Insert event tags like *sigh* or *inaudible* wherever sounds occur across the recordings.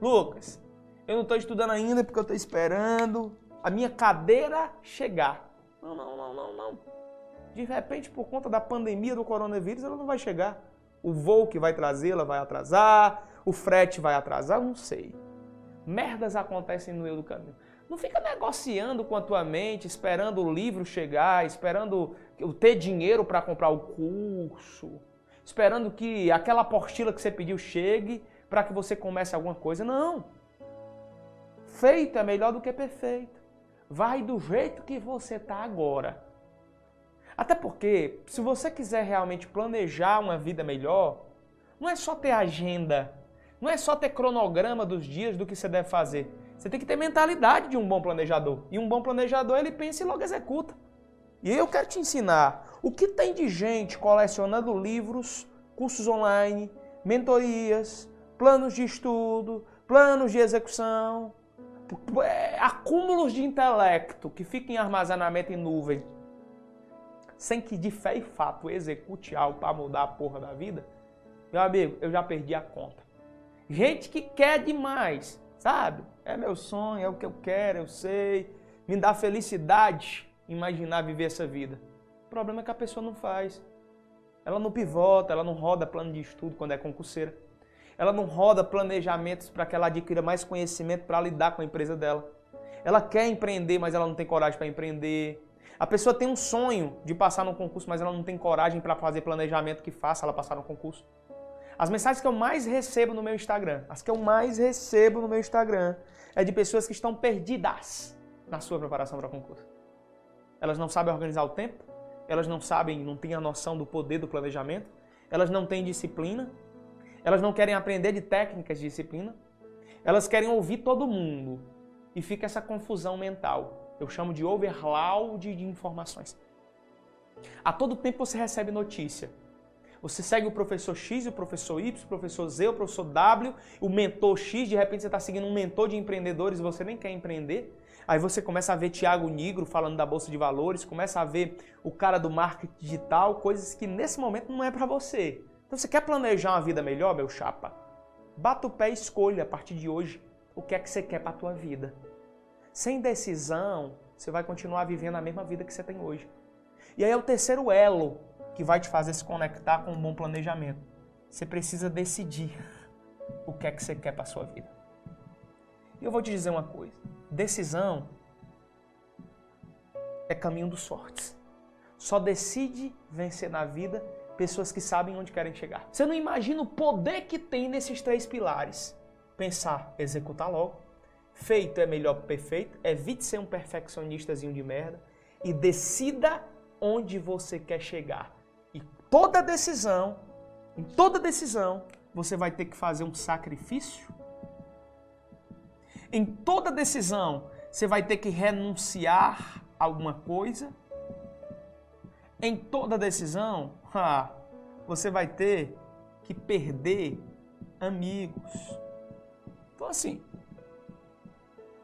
Lucas, eu não estou estudando ainda porque eu estou esperando a minha cadeira chegar. Não, não, não, não, não. De repente, por conta da pandemia do coronavírus, ela não vai chegar. O voo que vai trazê-la vai atrasar, o frete vai atrasar, não sei. Merdas acontecem no meio do caminho. Não fica negociando com a tua mente, esperando o livro chegar, esperando ter dinheiro para comprar o curso, esperando que aquela apostila que você pediu chegue para que você comece alguma coisa. Não. Feito é melhor do que perfeito. Vai do jeito que você está agora. Até porque, se você quiser realmente planejar uma vida melhor, não é só ter agenda, não é só ter cronograma dos dias do que você deve fazer. Você tem que ter mentalidade de um bom planejador. E um bom planejador, ele pensa e logo executa. E eu quero te ensinar o que tem de gente colecionando livros, cursos online, mentorias, planos de estudo, planos de execução, é, acúmulos de intelecto que fica em armazenamento em nuvem, sem que de fé e fato execute algo para mudar a porra da vida, meu amigo, eu já perdi a conta. Gente que quer demais, sabe? É meu sonho, é o que eu quero, eu sei, me dá felicidade imaginar viver essa vida. O problema é que a pessoa não faz. Ela não pivota, ela não roda plano de estudo quando é concurseira ela não roda planejamentos para que ela adquira mais conhecimento para lidar com a empresa dela. Ela quer empreender, mas ela não tem coragem para empreender. A pessoa tem um sonho de passar no concurso, mas ela não tem coragem para fazer planejamento que faça ela passar no concurso. As mensagens que eu mais recebo no meu Instagram, as que eu mais recebo no meu Instagram, é de pessoas que estão perdidas na sua preparação para concurso. Elas não sabem organizar o tempo, elas não sabem, não têm a noção do poder do planejamento, elas não têm disciplina, elas não querem aprender de técnicas de disciplina. Elas querem ouvir todo mundo. E fica essa confusão mental. Eu chamo de overload de informações. A todo tempo você recebe notícia. Você segue o professor X, o professor Y, o professor Z, o professor W, o mentor X, de repente você está seguindo um mentor de empreendedores e você nem quer empreender. Aí você começa a ver Tiago Nigro falando da Bolsa de Valores, começa a ver o cara do marketing digital, coisas que nesse momento não é para você. Então você quer planejar uma vida melhor, meu chapa? Bata o pé e escolha a partir de hoje o que é que você quer para a tua vida. Sem decisão, você vai continuar vivendo a mesma vida que você tem hoje. E aí é o terceiro elo que vai te fazer se conectar com um bom planejamento. Você precisa decidir o que é que você quer para sua vida. E eu vou te dizer uma coisa: decisão é caminho dos sortes. Só decide vencer na vida pessoas que sabem onde querem chegar. Você não imagina o poder que tem nesses três pilares. Pensar, executar logo. Feito é melhor que perfeito. Evite ser um perfeccionistazinho de merda. E decida onde você quer chegar. Toda decisão, em toda decisão, você vai ter que fazer um sacrifício. Em toda decisão, você vai ter que renunciar a alguma coisa em toda decisão, *laughs* ah, você vai ter que perder amigos. Então, assim,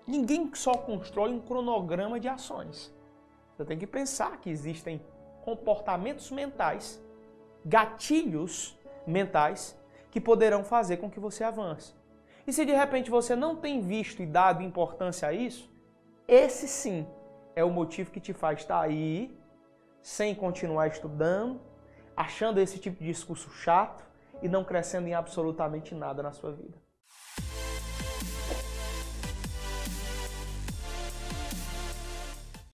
ninguém só constrói um cronograma de ações. Você tem que pensar que existem comportamentos mentais, gatilhos mentais, que poderão fazer com que você avance. E se de repente você não tem visto e dado importância a isso, esse sim é o motivo que te faz estar aí sem continuar estudando, achando esse tipo de discurso chato e não crescendo em absolutamente nada na sua vida.